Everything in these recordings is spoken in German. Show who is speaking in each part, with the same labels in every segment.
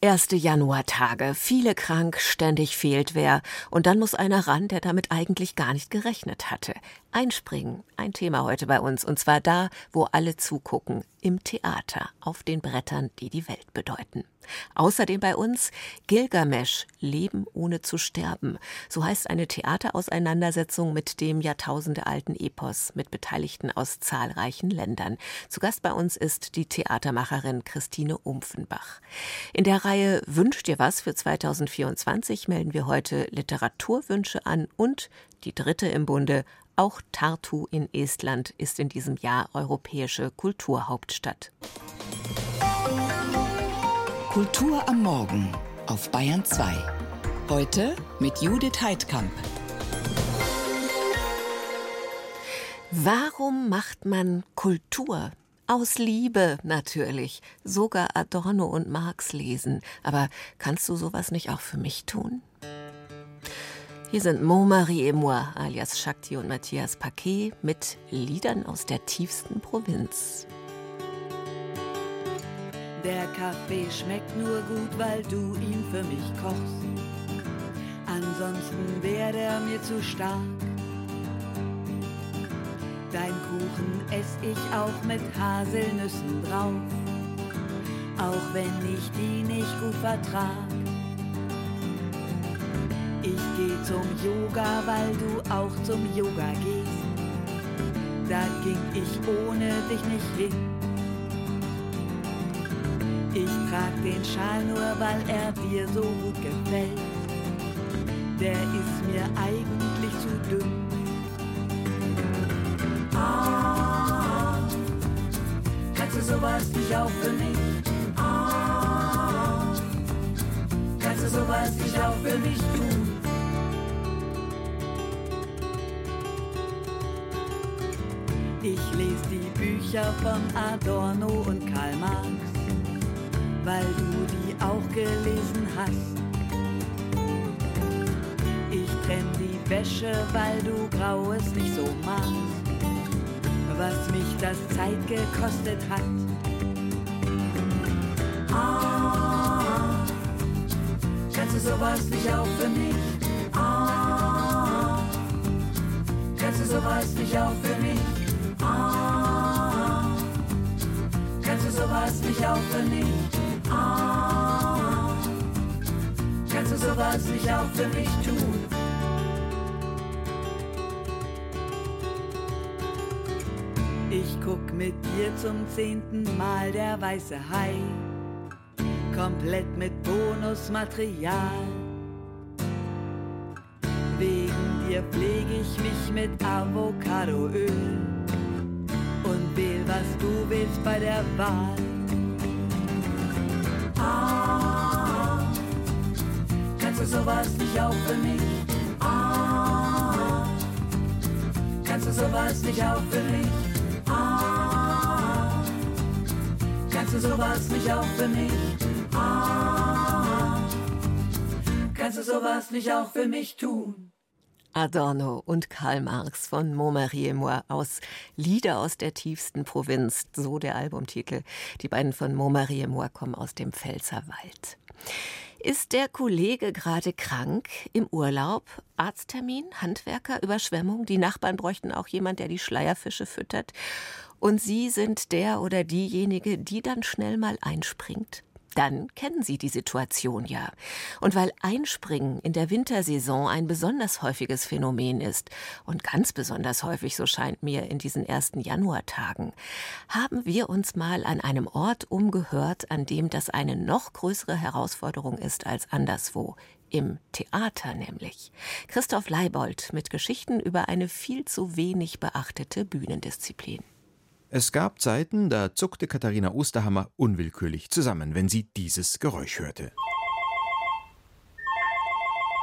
Speaker 1: Erste Januartage, viele krank, ständig fehlt wer. Und dann muss einer ran, der damit eigentlich gar nicht gerechnet hatte. Einspringen, ein Thema heute bei uns. Und zwar da, wo alle zugucken. Im Theater, auf den Brettern, die die Welt bedeuten. Außerdem bei uns Gilgamesch, Leben ohne zu sterben. So heißt eine Theaterauseinandersetzung mit dem jahrtausendealten Epos mit Beteiligten aus zahlreichen Ländern. Zu Gast bei uns ist die Theatermacherin Christine Umpfenbach. In der Reihe Wünscht dir was für 2024 melden wir heute Literaturwünsche an und die dritte im Bunde auch Tartu in Estland ist in diesem Jahr europäische Kulturhauptstadt.
Speaker 2: Kultur am Morgen auf Bayern 2. Heute mit Judith Heidkamp.
Speaker 1: Warum macht man Kultur? Aus Liebe natürlich. Sogar Adorno und Marx lesen. Aber kannst du sowas nicht auch für mich tun? Hier sind Montmarie et moi, alias Shakti und Matthias Paquet mit Liedern aus der tiefsten Provinz.
Speaker 3: Der Kaffee schmeckt nur gut, weil du ihn für mich kochst. Ansonsten wäre er mir zu stark. Dein Kuchen ess ich auch mit Haselnüssen drauf, auch wenn ich die nicht gut vertrag. Ich geh zum Yoga, weil du auch zum Yoga gehst. Da ging ich ohne dich nicht hin. Ich trag den Schal nur, weil er dir so gut gefällt. Der ist mir eigentlich zu dünn. Sowas nicht auch für mich? Ah, kannst du sowas nicht auch für mich tun? Ich lese die Bücher von Adorno und Karl Marx, weil du die auch gelesen hast. Ich trenn die Wäsche, weil du Graues nicht so magst, was mich das Zeit gekostet hat. Ah, kannst du sowas nicht auch für mich? Ah, kannst du sowas nicht auch für mich? Ah, kannst du sowas nicht auch für mich? Ah, kannst du sowas nicht auch für mich tun? Ich guck mit dir zum zehnten Mal der weiße Hai, komplett mit Bonusmaterial. Wegen dir pflege ich mich mit Avocadoöl und wähl, was du willst bei der Wahl. Ah, kannst du sowas nicht auch für mich? Ah, kannst du sowas nicht auch für mich? Kannst du sowas nicht auch für mich? Ah, kannst du sowas nicht auch für mich tun?
Speaker 1: Adorno und Karl Marx von Montmarie et moi aus Lieder aus der tiefsten Provinz, so der Albumtitel. Die beiden von Montmarie et moi kommen aus dem Pfälzerwald. Ist der Kollege gerade krank, im Urlaub, Arzttermin, Handwerker, Überschwemmung? Die Nachbarn bräuchten auch jemand, der die Schleierfische füttert. Und Sie sind der oder diejenige, die dann schnell mal einspringt? dann kennen Sie die Situation ja. Und weil Einspringen in der Wintersaison ein besonders häufiges Phänomen ist und ganz besonders häufig, so scheint mir, in diesen ersten Januartagen, haben wir uns mal an einem Ort umgehört, an dem das eine noch größere Herausforderung ist als anderswo, im Theater nämlich. Christoph Leibold mit Geschichten über eine viel zu wenig beachtete Bühnendisziplin.
Speaker 4: Es gab Zeiten, da zuckte Katharina Osterhammer unwillkürlich zusammen, wenn sie dieses Geräusch hörte.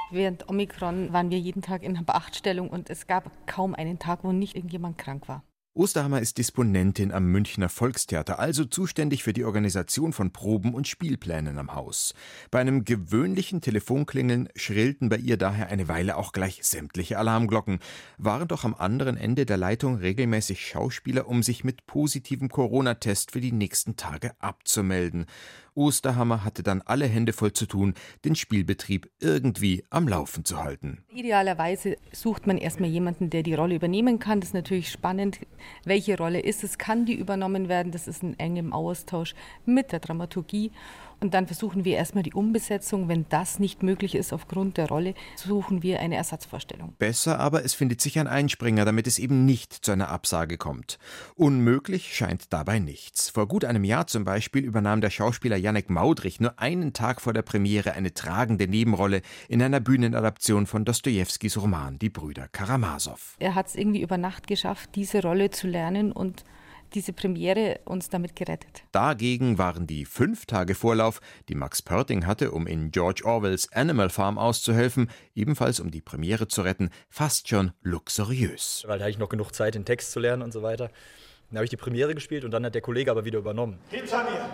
Speaker 5: Während Omikron waren wir jeden Tag in Beachtstellung und es gab kaum einen Tag, wo nicht irgendjemand krank war.
Speaker 4: Osterhammer ist Disponentin am Münchner Volkstheater, also zuständig für die Organisation von Proben und Spielplänen am Haus. Bei einem gewöhnlichen Telefonklingeln schrillten bei ihr daher eine Weile auch gleich sämtliche Alarmglocken. Waren doch am anderen Ende der Leitung regelmäßig Schauspieler, um sich mit positivem Corona-Test für die nächsten Tage abzumelden. Osterhammer hatte dann alle Hände voll zu tun, den Spielbetrieb irgendwie am Laufen zu halten.
Speaker 5: Idealerweise sucht man erstmal jemanden, der die Rolle übernehmen kann. Das ist natürlich spannend. Welche Rolle ist es? Kann die übernommen werden? Das ist in engem Austausch mit der Dramaturgie. Und dann versuchen wir erstmal die Umbesetzung. Wenn das nicht möglich ist aufgrund der Rolle, suchen wir eine Ersatzvorstellung.
Speaker 4: Besser aber, es findet sich ein Einspringer, damit es eben nicht zu einer Absage kommt. Unmöglich scheint dabei nichts. Vor gut einem Jahr zum Beispiel übernahm der Schauspieler Janek Maudrich nur einen Tag vor der Premiere eine tragende Nebenrolle in einer Bühnenadaption von Dostojewskis Roman Die Brüder Karamasow.
Speaker 5: Er hat es irgendwie über Nacht geschafft, diese Rolle zu lernen und diese Premiere uns damit gerettet.
Speaker 4: Dagegen waren die fünf Tage Vorlauf, die Max Pörting hatte, um in George Orwells Animal Farm auszuhelfen, ebenfalls um die Premiere zu retten, fast schon luxuriös.
Speaker 6: Weil da hatte ich noch genug Zeit, den Text zu lernen und so weiter. Dann habe ich die Premiere gespielt und dann hat der Kollege aber wieder übernommen.
Speaker 7: Hinter mir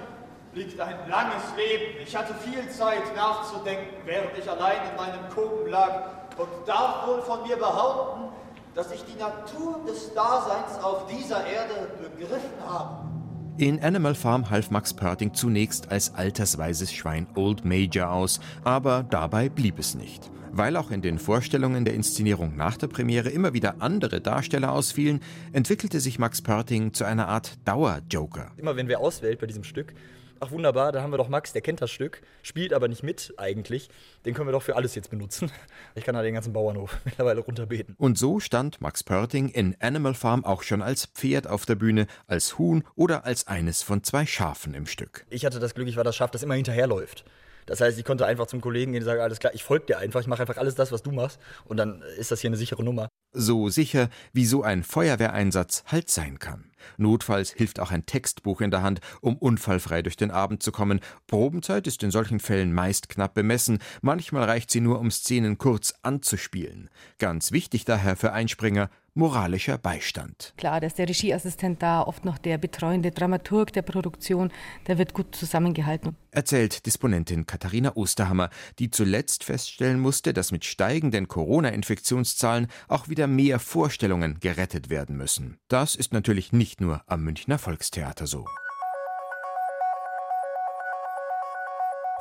Speaker 7: liegt ein langes Leben. Ich hatte viel Zeit nachzudenken, während ich allein in meinem Koben lag und darf wohl von mir behaupten, dass ich die Natur des Daseins auf dieser Erde begriffen habe.
Speaker 4: In Animal Farm half Max Pörting zunächst als altersweises Schwein Old Major aus, aber dabei blieb es nicht. Weil auch in den Vorstellungen der Inszenierung nach der Premiere immer wieder andere Darsteller ausfielen, entwickelte sich Max Pörting zu einer Art Dauerjoker.
Speaker 6: Immer wenn wer auswählt bei diesem Stück, ach wunderbar, da haben wir doch Max, der kennt das Stück, spielt aber nicht mit eigentlich. Den können wir doch für alles jetzt benutzen. Ich kann da den ganzen Bauernhof mittlerweile runterbeten.
Speaker 4: Und so stand Max Pörting in Animal Farm auch schon als Pferd auf der Bühne, als Huhn oder als eines von zwei Schafen im Stück.
Speaker 6: Ich hatte das Glück, ich war das Schaf, das immer hinterherläuft. Das heißt, ich konnte einfach zum Kollegen gehen und sagen, alles klar, ich folge dir einfach, ich mache einfach alles das, was du machst und dann ist das hier eine sichere Nummer.
Speaker 4: So sicher, wie so ein Feuerwehreinsatz halt sein kann. Notfalls hilft auch ein Textbuch in der Hand, um unfallfrei durch den Abend zu kommen. Probenzeit ist in solchen Fällen meist knapp bemessen, manchmal reicht sie nur, um Szenen kurz anzuspielen. Ganz wichtig daher für Einspringer, moralischer Beistand.
Speaker 5: Klar, da ist der Regieassistent da, oft noch der betreuende Dramaturg der Produktion, der wird gut zusammengehalten.
Speaker 4: Erzählt Disponentin Katharina Osterhammer, die zuletzt feststellen musste, dass mit steigenden Corona-Infektionszahlen auch wieder mehr Vorstellungen gerettet werden müssen. Das ist natürlich nicht nur am Münchner Volkstheater so.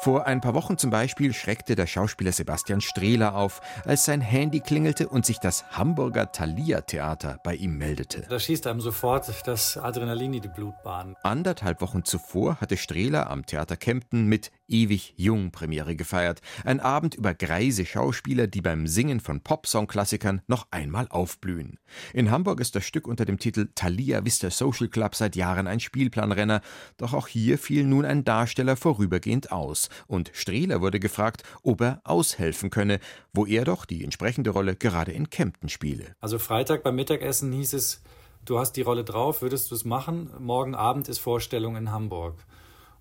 Speaker 4: Vor ein paar Wochen zum Beispiel schreckte der Schauspieler Sebastian Strehler auf, als sein Handy klingelte und sich das Hamburger Thalia Theater bei ihm meldete.
Speaker 8: Da schießt einem sofort das Adrenalin in die Blutbahn.
Speaker 4: Anderthalb Wochen zuvor hatte Strehler am Theater Kempten mit Ewig Jung Premiere gefeiert. Ein Abend über greise Schauspieler, die beim Singen von Popsong-Klassikern noch einmal aufblühen. In Hamburg ist das Stück unter dem Titel Thalia Vista Social Club seit Jahren ein Spielplanrenner. Doch auch hier fiel nun ein Darsteller vorübergehend aus und Strehler wurde gefragt, ob er aushelfen könne, wo er doch die entsprechende Rolle gerade in Kempten spiele.
Speaker 8: Also Freitag beim Mittagessen hieß es, du hast die Rolle drauf, würdest du es machen? Morgen Abend ist Vorstellung in Hamburg.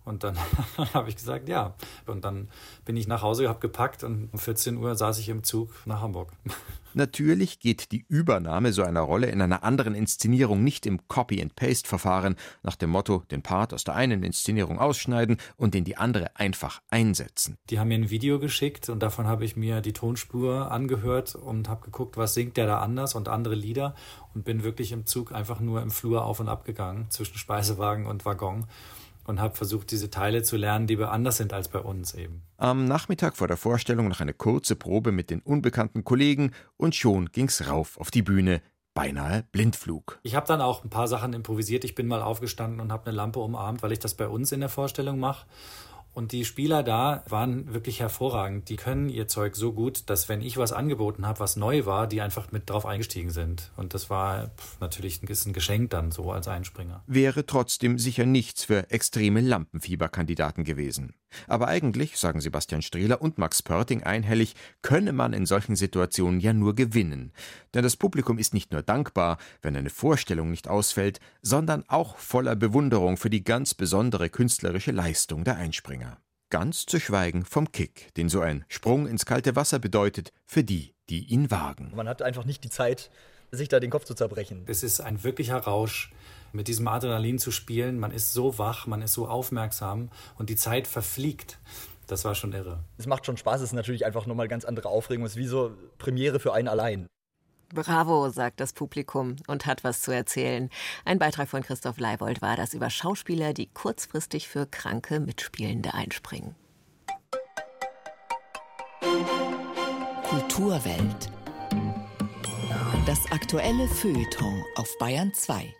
Speaker 8: Und dann habe ich gesagt, ja. Und dann bin ich nach Hause, habe gepackt und um 14 Uhr saß ich im Zug nach Hamburg.
Speaker 4: Natürlich geht die Übernahme so einer Rolle in einer anderen Inszenierung nicht im Copy-and-Paste-Verfahren nach dem Motto, den Part aus der einen Inszenierung ausschneiden und in die andere einfach einsetzen.
Speaker 8: Die haben mir ein Video geschickt und davon habe ich mir die Tonspur angehört und habe geguckt, was singt der da anders und andere Lieder und bin wirklich im Zug einfach nur im Flur auf und ab gegangen zwischen Speisewagen und Waggon und habe versucht, diese Teile zu lernen, die anders sind als bei uns eben.
Speaker 4: Am Nachmittag vor der Vorstellung noch eine kurze Probe mit den unbekannten Kollegen und schon ging's rauf auf die Bühne. Beinahe Blindflug.
Speaker 8: Ich habe dann auch ein paar Sachen improvisiert. Ich bin mal aufgestanden und habe eine Lampe umarmt, weil ich das bei uns in der Vorstellung mache. Und die Spieler da waren wirklich hervorragend. Die können ihr Zeug so gut, dass wenn ich was angeboten habe, was neu war, die einfach mit drauf eingestiegen sind. Und das war natürlich ein Geschenk dann so als Einspringer.
Speaker 4: Wäre trotzdem sicher nichts für extreme Lampenfieberkandidaten gewesen. Aber eigentlich, sagen Sebastian Strehler und Max Pörting einhellig, könne man in solchen Situationen ja nur gewinnen. Denn das Publikum ist nicht nur dankbar, wenn eine Vorstellung nicht ausfällt, sondern auch voller Bewunderung für die ganz besondere künstlerische Leistung der Einspringer. Ganz zu schweigen vom Kick, den so ein Sprung ins kalte Wasser bedeutet für die, die ihn wagen.
Speaker 6: Man hat einfach nicht die Zeit, sich da den Kopf zu zerbrechen.
Speaker 8: Es ist ein wirklicher Rausch, mit diesem Adrenalin zu spielen. Man ist so wach, man ist so aufmerksam und die Zeit verfliegt. Das war schon irre.
Speaker 6: Es macht schon Spaß, es ist natürlich einfach nochmal ganz andere Aufregung. Es ist wie so Premiere für einen allein.
Speaker 1: Bravo, sagt das Publikum und hat was zu erzählen. Ein Beitrag von Christoph Leibold war das über Schauspieler, die kurzfristig für kranke Mitspielende einspringen.
Speaker 2: Kulturwelt. Das aktuelle Feuilleton auf Bayern 2.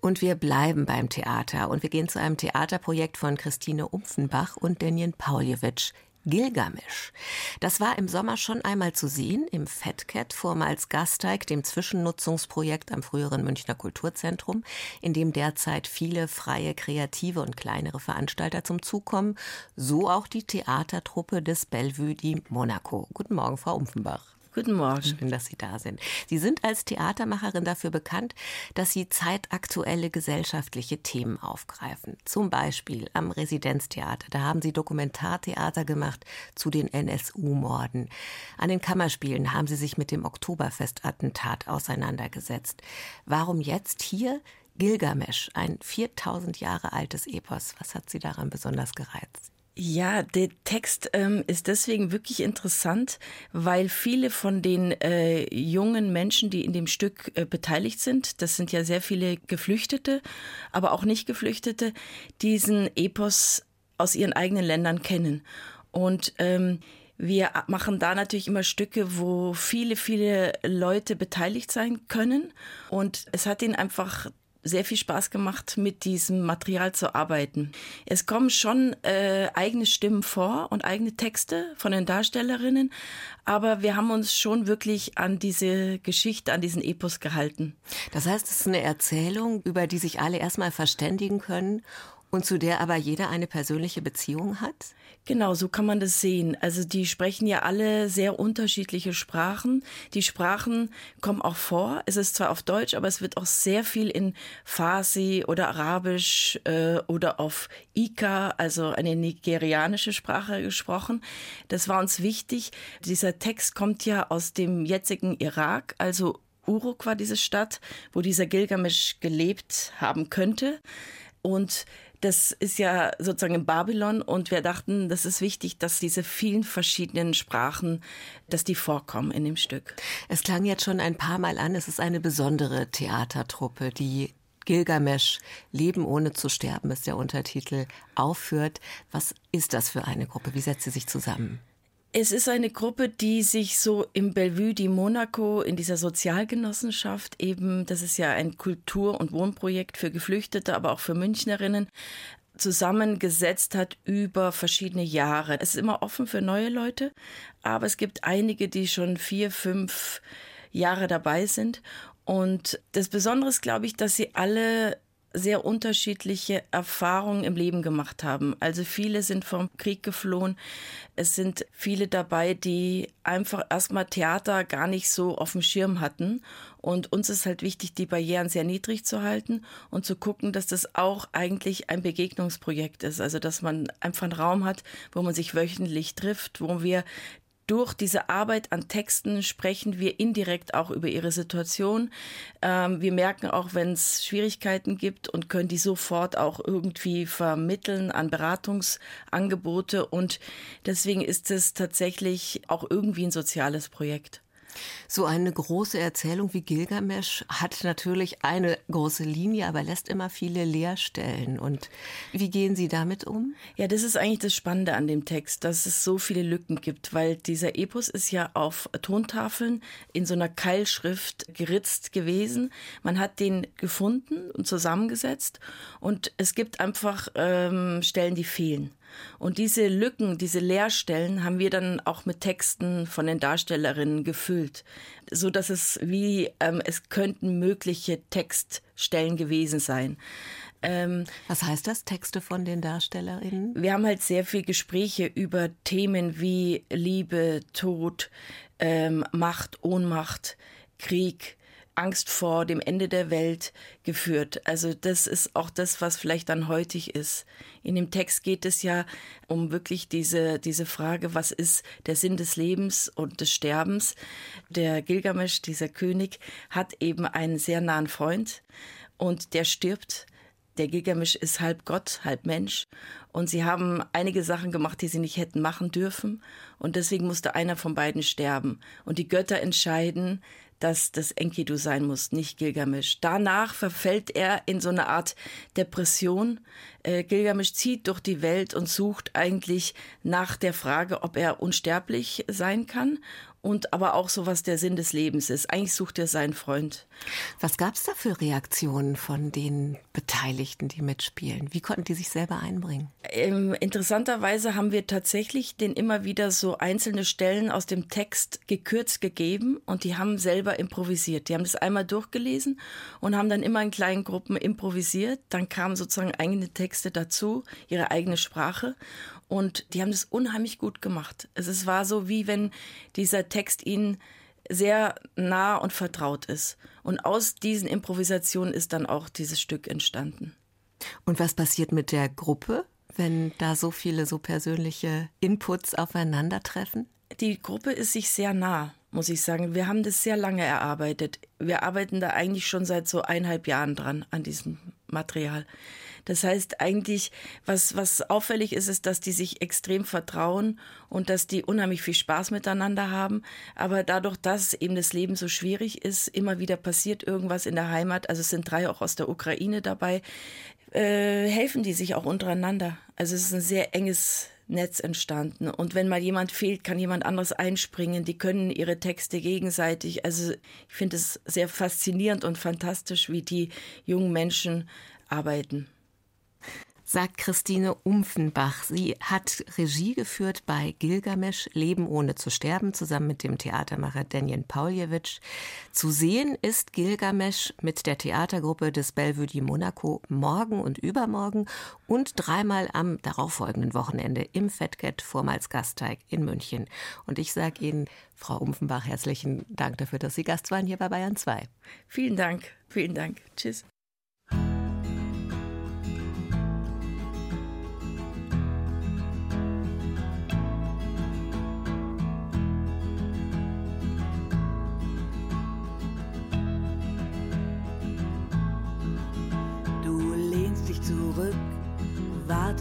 Speaker 1: Und wir bleiben beim Theater und wir gehen zu einem Theaterprojekt von Christine Umpfenbach und Denjen Pauljewitsch. Gilgamesch. Das war im Sommer schon einmal zu sehen im Fatcat, vormals Gasteig, dem Zwischennutzungsprojekt am früheren Münchner Kulturzentrum, in dem derzeit viele freie, kreative und kleinere Veranstalter zum Zug kommen, so auch die Theatertruppe des Bellevue di Monaco. Guten Morgen, Frau Umpfenbach.
Speaker 9: Guten Morgen.
Speaker 1: Schön, dass Sie da sind. Sie sind als Theatermacherin dafür bekannt, dass Sie zeitaktuelle gesellschaftliche Themen aufgreifen. Zum Beispiel am Residenztheater. Da haben Sie Dokumentartheater gemacht zu den NSU-Morden. An den Kammerspielen haben Sie sich mit dem Oktoberfestattentat auseinandergesetzt. Warum jetzt hier Gilgamesch, ein 4000 Jahre altes Epos? Was hat Sie daran besonders gereizt?
Speaker 9: Ja, der Text ähm, ist deswegen wirklich interessant, weil viele von den äh, jungen Menschen, die in dem Stück äh, beteiligt sind, das sind ja sehr viele Geflüchtete, aber auch nicht Geflüchtete, diesen Epos aus ihren eigenen Ländern kennen. Und ähm, wir machen da natürlich immer Stücke, wo viele, viele Leute beteiligt sein können. Und es hat ihnen einfach sehr viel Spaß gemacht, mit diesem Material zu arbeiten. Es kommen schon äh, eigene Stimmen vor und eigene Texte von den Darstellerinnen, aber wir haben uns schon wirklich an diese Geschichte, an diesen Epos gehalten.
Speaker 1: Das heißt, es ist eine Erzählung, über die sich alle erstmal verständigen können und zu der aber jeder eine persönliche Beziehung hat?
Speaker 9: Genau, so kann man das sehen. Also die sprechen ja alle sehr unterschiedliche Sprachen. Die Sprachen kommen auch vor. Es ist zwar auf Deutsch, aber es wird auch sehr viel in Farsi oder Arabisch äh, oder auf Ika, also eine nigerianische Sprache gesprochen. Das war uns wichtig. Dieser Text kommt ja aus dem jetzigen Irak, also Uruk war diese Stadt, wo dieser Gilgamesch gelebt haben könnte. Und das ist ja sozusagen in Babylon und wir dachten, das ist wichtig, dass diese vielen verschiedenen Sprachen, dass die vorkommen in dem Stück.
Speaker 1: Es klang jetzt schon ein paar Mal an, es ist eine besondere Theatertruppe, die Gilgamesch, Leben ohne zu sterben ist der Untertitel, aufführt. Was ist das für eine Gruppe? Wie setzt sie sich zusammen?
Speaker 9: Es ist eine Gruppe, die sich so im Bellevue di Monaco in dieser Sozialgenossenschaft eben, das ist ja ein Kultur- und Wohnprojekt für Geflüchtete, aber auch für Münchnerinnen, zusammengesetzt hat über verschiedene Jahre. Es ist immer offen für neue Leute, aber es gibt einige, die schon vier, fünf Jahre dabei sind. Und das Besondere ist, glaube ich, dass sie alle sehr unterschiedliche Erfahrungen im Leben gemacht haben. Also viele sind vom Krieg geflohen. Es sind viele dabei, die einfach erstmal Theater gar nicht so auf dem Schirm hatten. Und uns ist halt wichtig, die Barrieren sehr niedrig zu halten und zu gucken, dass das auch eigentlich ein Begegnungsprojekt ist. Also, dass man einfach einen Raum hat, wo man sich wöchentlich trifft, wo wir durch diese Arbeit an Texten sprechen wir indirekt auch über ihre Situation. Ähm, wir merken auch, wenn es Schwierigkeiten gibt und können die sofort auch irgendwie vermitteln an Beratungsangebote. Und deswegen ist es tatsächlich auch irgendwie ein soziales Projekt.
Speaker 1: So eine große Erzählung wie Gilgamesch hat natürlich eine große Linie, aber lässt immer viele Leerstellen. Und wie gehen Sie damit um?
Speaker 9: Ja, das ist eigentlich das Spannende an dem Text, dass es so viele Lücken gibt, weil dieser Epos ist ja auf Tontafeln in so einer Keilschrift geritzt gewesen. Man hat den gefunden und zusammengesetzt und es gibt einfach ähm, Stellen, die fehlen. Und diese Lücken, diese Leerstellen haben wir dann auch mit Texten von den Darstellerinnen gefüllt, so dass es wie ähm, es könnten mögliche Textstellen gewesen sein.
Speaker 1: Ähm, Was heißt das, Texte von den Darstellerinnen?
Speaker 9: Wir haben halt sehr viel Gespräche über Themen wie Liebe, Tod, ähm, Macht, Ohnmacht, Krieg, Angst vor dem Ende der Welt geführt. Also das ist auch das, was vielleicht dann heutig ist. In dem Text geht es ja um wirklich diese, diese Frage, was ist der Sinn des Lebens und des Sterbens. Der Gilgamesch, dieser König, hat eben einen sehr nahen Freund und der stirbt. Der Gilgamesch ist halb Gott, halb Mensch. Und sie haben einige Sachen gemacht, die sie nicht hätten machen dürfen. Und deswegen musste einer von beiden sterben. Und die Götter entscheiden, dass das Enkidu sein muss, nicht Gilgamesch. Danach verfällt er in so eine Art Depression. Äh, Gilgamesch zieht durch die Welt und sucht eigentlich nach der Frage, ob er unsterblich sein kann und aber auch so, was der Sinn des Lebens ist. Eigentlich sucht er seinen Freund.
Speaker 1: Was gab es da für Reaktionen von den Beteiligten, die mitspielen? Wie konnten die sich selber einbringen?
Speaker 9: Ähm, interessanterweise haben wir tatsächlich den immer wieder so einzelne Stellen aus dem Text gekürzt gegeben und die haben selber improvisiert. Die haben das einmal durchgelesen und haben dann immer in kleinen Gruppen improvisiert. Dann kamen sozusagen eigene Texte dazu, ihre eigene Sprache. Und die haben das unheimlich gut gemacht. Es war so, wie wenn dieser Text ihnen sehr nah und vertraut ist. Und aus diesen Improvisationen ist dann auch dieses Stück entstanden.
Speaker 1: Und was passiert mit der Gruppe, wenn da so viele so persönliche Inputs aufeinandertreffen?
Speaker 9: Die Gruppe ist sich sehr nah, muss ich sagen. Wir haben das sehr lange erarbeitet. Wir arbeiten da eigentlich schon seit so eineinhalb Jahren dran an diesem Material. Das heißt eigentlich, was, was auffällig ist, ist, dass die sich extrem vertrauen und dass die unheimlich viel Spaß miteinander haben. Aber dadurch, dass eben das Leben so schwierig ist, immer wieder passiert irgendwas in der Heimat. Also es sind drei auch aus der Ukraine dabei, äh, helfen die sich auch untereinander. Also es ist ein sehr enges Netz entstanden. Und wenn mal jemand fehlt, kann jemand anderes einspringen. Die können ihre Texte gegenseitig. Also ich finde es sehr faszinierend und fantastisch, wie die jungen Menschen arbeiten
Speaker 1: sagt Christine Umfenbach. Sie hat Regie geführt bei Gilgamesch, Leben ohne zu sterben, zusammen mit dem Theatermacher Daniel Pauljewitsch. Zu sehen ist Gilgamesch mit der Theatergruppe des Bellevue di Monaco morgen und übermorgen und dreimal am darauffolgenden Wochenende im Fettget, vormals Gasteig in München. Und ich sage Ihnen, Frau Umfenbach, herzlichen Dank dafür, dass Sie Gast waren hier bei Bayern 2.
Speaker 9: Vielen Dank, vielen Dank. Tschüss.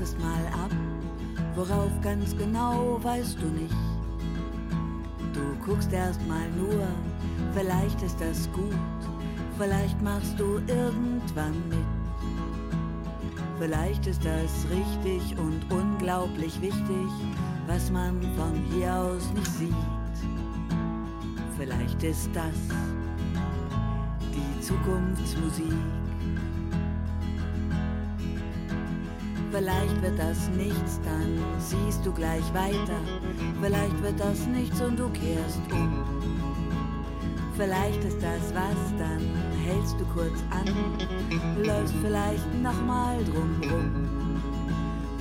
Speaker 3: Wartest mal ab, worauf ganz genau weißt du nicht. Du guckst erst mal nur, vielleicht ist das gut, vielleicht machst du irgendwann mit. Vielleicht ist das richtig und unglaublich wichtig, was man von hier aus nicht sieht. Vielleicht ist das die Zukunftsmusik. Vielleicht wird das nichts, dann siehst du gleich weiter. Vielleicht wird das nichts und du kehrst um. Vielleicht ist das was, dann hältst du kurz an, läufst vielleicht nochmal drumrum.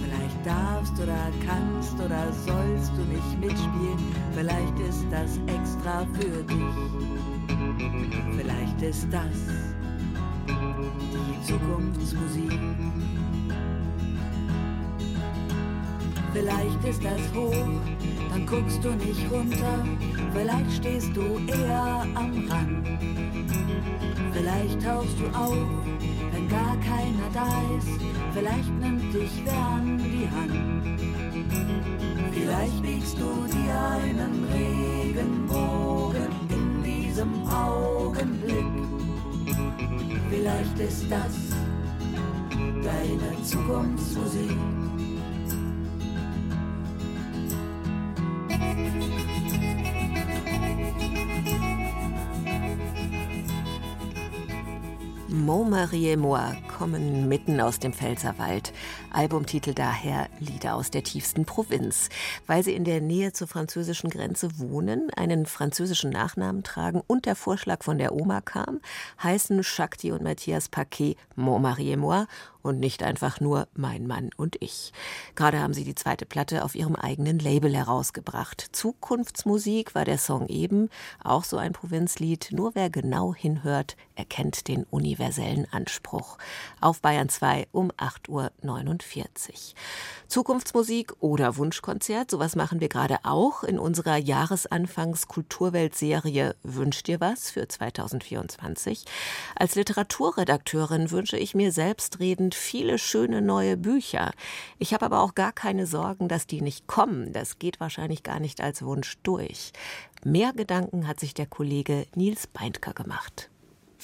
Speaker 3: Vielleicht darfst oder kannst oder sollst du nicht mitspielen, vielleicht ist das extra für dich. Vielleicht ist das die Zukunftsmusik. Vielleicht ist das hoch, dann guckst du nicht runter. Vielleicht stehst du eher am Rand. Vielleicht tauchst du auf, wenn gar keiner da ist. Vielleicht nimmt dich Wern die Hand. Vielleicht biegst du dir einen Regenbogen in diesem Augenblick. Vielleicht ist das deine Zukunftsmusik.
Speaker 1: Montmarie et moi kommen mitten aus dem Pfälzerwald. Albumtitel daher Lieder aus der tiefsten Provinz. Weil sie in der Nähe zur französischen Grenze wohnen, einen französischen Nachnamen tragen und der Vorschlag von der Oma kam, heißen Shakti und Matthias Paquet Montmarie et moi und nicht einfach nur Mein Mann und ich. Gerade haben sie die zweite Platte auf ihrem eigenen Label herausgebracht. Zukunftsmusik war der Song eben, auch so ein Provinzlied, nur wer genau hinhört, erkennt den universellen Anspruch. Auf Bayern 2 um 8.49 Uhr. Zukunftsmusik oder Wunschkonzert, sowas machen wir gerade auch in unserer Jahresanfangs Kulturweltserie Wünsch dir was für 2024. Als Literaturredakteurin wünsche ich mir selbstredend viele schöne neue Bücher. Ich habe aber auch gar keine Sorgen, dass die nicht kommen. Das geht wahrscheinlich gar nicht als Wunsch durch. Mehr Gedanken hat sich der Kollege Nils Beindker gemacht.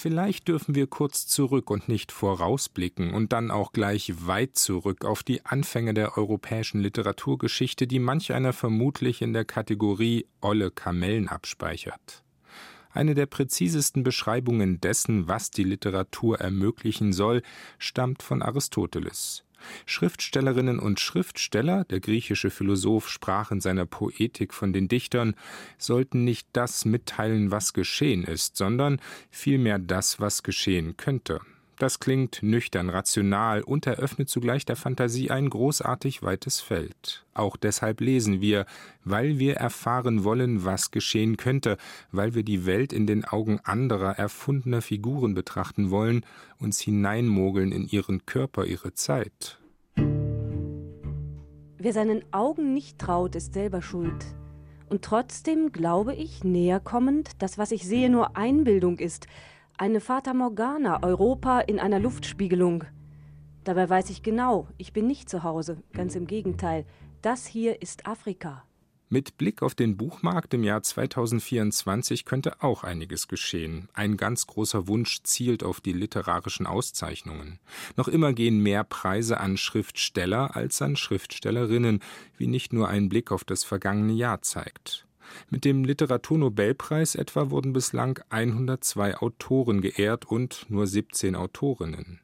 Speaker 10: Vielleicht dürfen wir kurz zurück und nicht vorausblicken und dann auch gleich weit zurück auf die Anfänge der europäischen Literaturgeschichte, die manch einer vermutlich in der Kategorie olle Kamellen abspeichert. Eine der präzisesten Beschreibungen dessen, was die Literatur ermöglichen soll, stammt von Aristoteles. Schriftstellerinnen und Schriftsteller, der griechische Philosoph sprach in seiner Poetik von den Dichtern, sollten nicht das mitteilen, was geschehen ist, sondern vielmehr das, was geschehen könnte. Das klingt nüchtern, rational und eröffnet zugleich der Fantasie ein großartig weites Feld. Auch deshalb lesen wir, weil wir erfahren wollen, was geschehen könnte, weil wir die Welt in den Augen anderer erfundener Figuren betrachten wollen, uns hineinmogeln in ihren Körper, ihre Zeit.
Speaker 11: Wer seinen Augen nicht traut, ist selber schuld. Und trotzdem glaube ich, näher kommend, dass was ich sehe nur Einbildung ist, eine Fata Morgana, Europa in einer Luftspiegelung. Dabei weiß ich genau, ich bin nicht zu Hause, ganz im Gegenteil. Das hier ist Afrika.
Speaker 10: Mit Blick auf den Buchmarkt im Jahr 2024 könnte auch einiges geschehen. Ein ganz großer Wunsch zielt auf die literarischen Auszeichnungen. Noch immer gehen mehr Preise an Schriftsteller als an Schriftstellerinnen, wie nicht nur ein Blick auf das vergangene Jahr zeigt. Mit dem Literaturnobelpreis etwa wurden bislang 102 Autoren geehrt und nur 17 Autorinnen.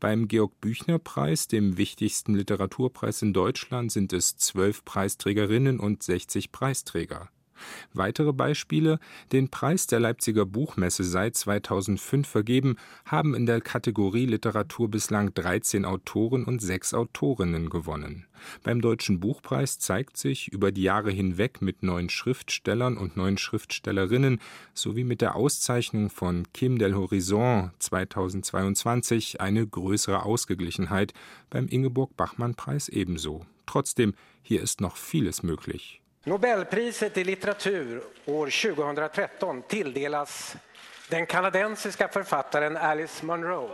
Speaker 10: Beim Georg-Büchner-Preis, dem wichtigsten Literaturpreis in Deutschland, sind es zwölf Preisträgerinnen und 60 Preisträger. Weitere Beispiele: Den Preis der Leipziger Buchmesse seit 2005 vergeben haben in der Kategorie Literatur bislang 13 Autoren und sechs Autorinnen gewonnen. Beim Deutschen Buchpreis zeigt sich über die Jahre hinweg mit neun Schriftstellern und neun Schriftstellerinnen sowie mit der Auszeichnung von Kim del Horizon 2022 eine größere Ausgeglichenheit, beim Ingeborg Bachmann Preis ebenso. Trotzdem, hier ist noch vieles möglich.
Speaker 12: Nobelpriset i litteratur år 2013 tilldelas den kanadensiska författaren Alice Munro.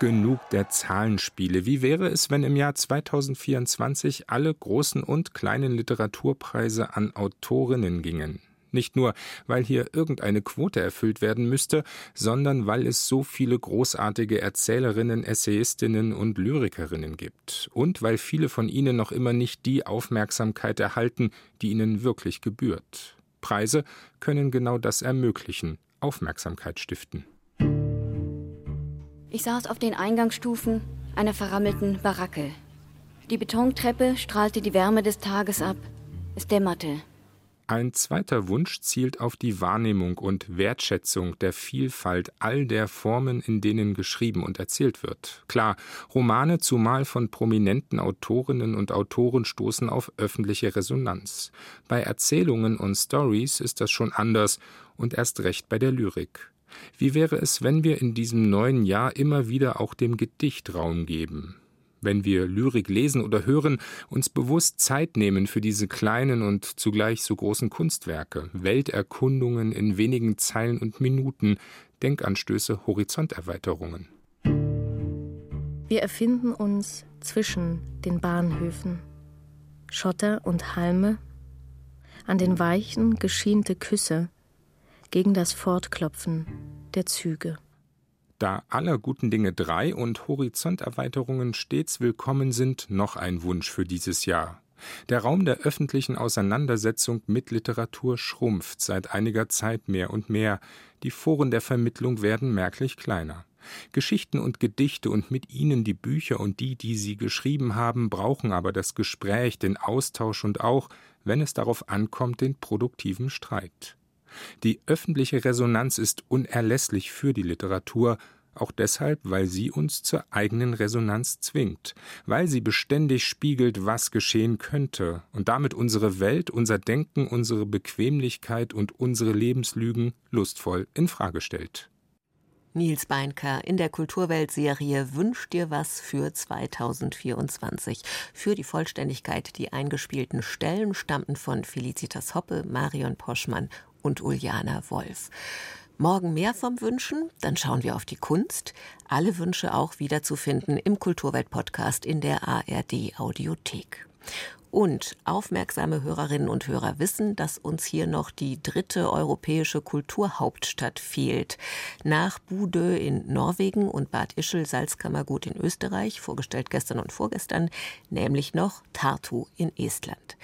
Speaker 10: Genug der Zahlenspiele. Wie wäre es, wenn im Jahr 2024 alle großen und kleinen Literaturpreise an Autorinnen gingen? Nicht nur, weil hier irgendeine Quote erfüllt werden müsste, sondern weil es so viele großartige Erzählerinnen, Essayistinnen und Lyrikerinnen gibt. Und weil viele von ihnen noch immer nicht die Aufmerksamkeit erhalten, die ihnen wirklich gebührt. Preise können genau das ermöglichen, Aufmerksamkeit stiften.
Speaker 13: Ich saß auf den Eingangsstufen einer verrammelten Baracke. Die Betontreppe strahlte die Wärme des Tages ab. Es dämmerte.
Speaker 10: Ein zweiter Wunsch zielt auf die Wahrnehmung und Wertschätzung der Vielfalt all der Formen, in denen geschrieben und erzählt wird. Klar, Romane zumal von prominenten Autorinnen und Autoren stoßen auf öffentliche Resonanz. Bei Erzählungen und Stories ist das schon anders und erst recht bei der Lyrik. Wie wäre es, wenn wir in diesem neuen Jahr immer wieder auch dem Gedicht Raum geben? Wenn wir Lyrik lesen oder hören, uns bewusst Zeit nehmen für diese kleinen und zugleich so großen Kunstwerke, Welterkundungen in wenigen Zeilen und Minuten, Denkanstöße, Horizonterweiterungen.
Speaker 14: Wir erfinden uns zwischen den Bahnhöfen. Schotter und Halme, an den weichen, geschiente Küsse, gegen das Fortklopfen der Züge.
Speaker 10: Da aller guten Dinge drei und Horizonterweiterungen stets willkommen sind, noch ein Wunsch für dieses Jahr. Der Raum der öffentlichen Auseinandersetzung mit Literatur schrumpft seit einiger Zeit mehr und mehr. Die Foren der Vermittlung werden merklich kleiner. Geschichten und Gedichte und mit ihnen die Bücher und die, die sie geschrieben haben, brauchen aber das Gespräch, den Austausch und auch, wenn es darauf ankommt, den produktiven Streit. Die öffentliche Resonanz ist unerlässlich für die Literatur, auch deshalb, weil sie uns zur eigenen Resonanz zwingt, weil sie beständig spiegelt, was geschehen könnte und damit unsere Welt, unser Denken, unsere Bequemlichkeit und unsere Lebenslügen lustvoll in Frage stellt.
Speaker 1: Nils Beinker in der Kulturweltserie Wünsch dir was für 2024. Für die Vollständigkeit, die eingespielten Stellen stammten von Felicitas Hoppe, Marion Poschmann und Uljana Wolf. Morgen mehr vom Wünschen, dann schauen wir auf die Kunst. Alle Wünsche auch wiederzufinden im Kulturwelt-Podcast in der ARD Audiothek. Und aufmerksame Hörerinnen und Hörer wissen, dass uns hier noch die dritte europäische Kulturhauptstadt fehlt. Nach Budö in Norwegen und Bad Ischl Salzkammergut in Österreich, vorgestellt gestern und vorgestern, nämlich noch Tartu in Estland.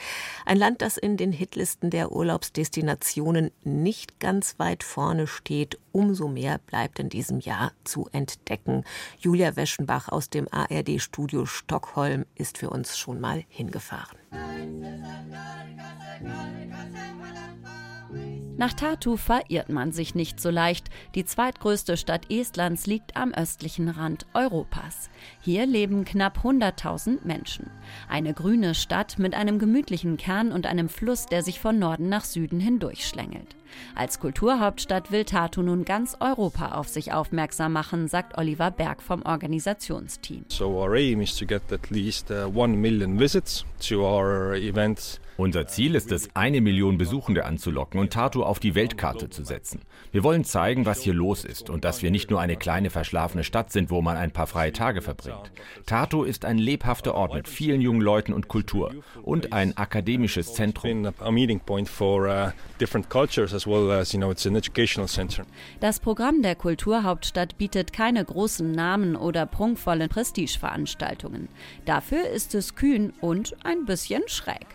Speaker 1: Ein Land, das in den Hitlisten der Urlaubsdestinationen nicht ganz weit vorne steht. Umso mehr bleibt in diesem Jahr zu entdecken. Julia Weschenbach aus dem ARD-Studio Stockholm ist für uns schon mal hingefahren.
Speaker 15: Nach Tartu verirrt man sich nicht so leicht. Die zweitgrößte Stadt Estlands liegt am östlichen Rand Europas. Hier leben knapp 100.000 Menschen. Eine grüne Stadt mit einem gemütlichen Kern und einem Fluss, der sich von Norden nach Süden hindurchschlängelt. Als Kulturhauptstadt will Tartu nun ganz Europa auf sich aufmerksam machen, sagt Oliver Berg vom Organisationsteam.
Speaker 16: So our aim is to get at least uh, one million visits to our events.
Speaker 17: Unser Ziel ist es, eine Million Besuchende anzulocken und Tartu auf die Weltkarte zu setzen. Wir wollen zeigen, was hier los ist und dass wir nicht nur eine kleine verschlafene Stadt sind, wo man ein paar freie Tage verbringt. Tartu ist ein lebhafter Ort mit vielen jungen Leuten und Kultur und ein akademisches Zentrum.
Speaker 15: Das Programm der Kulturhauptstadt bietet keine großen Namen oder prunkvollen Prestigeveranstaltungen. Dafür ist es kühn und ein bisschen schräg.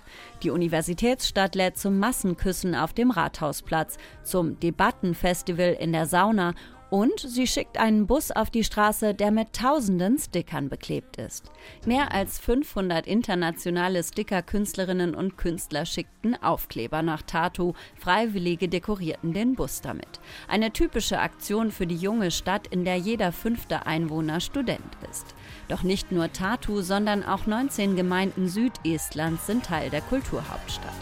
Speaker 15: Die Universitätsstadt lädt zum Massenküssen auf dem Rathausplatz, zum Debattenfestival in der Sauna und sie schickt einen Bus auf die Straße, der mit tausenden Stickern beklebt ist. Mehr als 500 internationale Sticker-Künstlerinnen und Künstler schickten Aufkleber nach Tartu. Freiwillige dekorierten den Bus damit. Eine typische Aktion für die junge Stadt, in der jeder fünfte Einwohner Student ist. Doch nicht nur Tartu, sondern auch 19 Gemeinden Südestlands sind Teil der Kulturhauptstadt.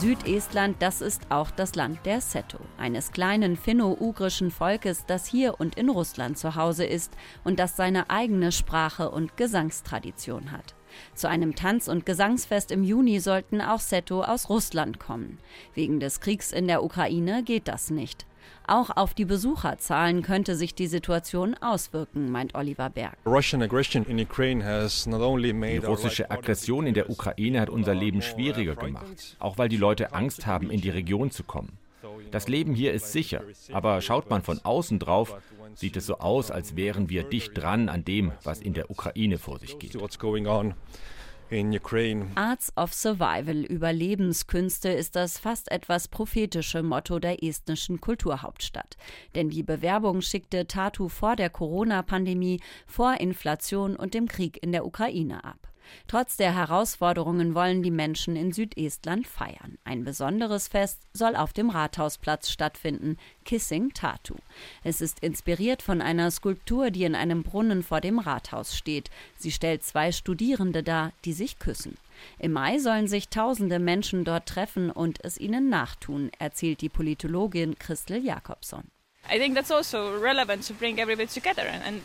Speaker 15: Südestland, das ist auch das Land der Seto, eines kleinen finno-ugrischen Volkes, das hier und in Russland zu Hause ist und das seine eigene Sprache und Gesangstradition hat. Zu einem Tanz- und Gesangsfest im Juni sollten auch Seto aus Russland kommen. Wegen des Kriegs in der Ukraine geht das nicht. Auch auf die Besucherzahlen könnte sich die Situation auswirken, meint Oliver Berg.
Speaker 17: Die russische Aggression in der Ukraine hat unser Leben schwieriger gemacht, auch weil die Leute Angst haben, in die Region zu kommen. Das Leben hier ist sicher, aber schaut man von außen drauf, sieht es so aus, als wären wir dicht dran an dem, was in der Ukraine vor sich geht.
Speaker 15: Arts of Survival, Überlebenskünste, ist das fast etwas prophetische Motto der estnischen Kulturhauptstadt. Denn die Bewerbung schickte Tartu vor der Corona-Pandemie, vor Inflation und dem Krieg in der Ukraine ab. Trotz der Herausforderungen wollen die Menschen in Südestland feiern. Ein besonderes Fest soll auf dem Rathausplatz stattfinden, Kissing Tatu. Es ist inspiriert von einer Skulptur, die in einem Brunnen vor dem Rathaus steht. Sie stellt zwei Studierende dar, die sich küssen. Im Mai sollen sich tausende Menschen dort treffen und es ihnen nachtun, erzählt die Politologin Christel Jakobson.
Speaker 18: Also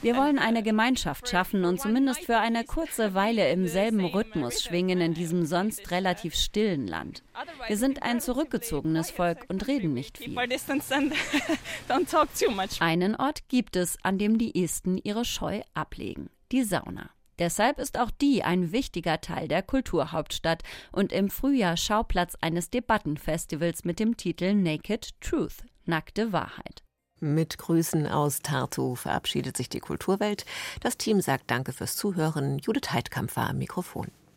Speaker 15: Wir wollen eine Gemeinschaft schaffen und zumindest für eine kurze Weile im selben Rhythmus schwingen in diesem sonst relativ stillen Land. Wir sind ein zurückgezogenes Volk und reden nicht viel. Einen Ort gibt es, an dem die Esten ihre Scheu ablegen, die Sauna. Deshalb ist auch die ein wichtiger Teil der Kulturhauptstadt und im Frühjahr Schauplatz eines Debattenfestivals mit dem Titel Naked Truth, nackte Wahrheit.
Speaker 1: Mit Grüßen aus Tartu verabschiedet sich die Kulturwelt. Das Team sagt Danke fürs Zuhören. Judith Heidkamp war am Mikrofon.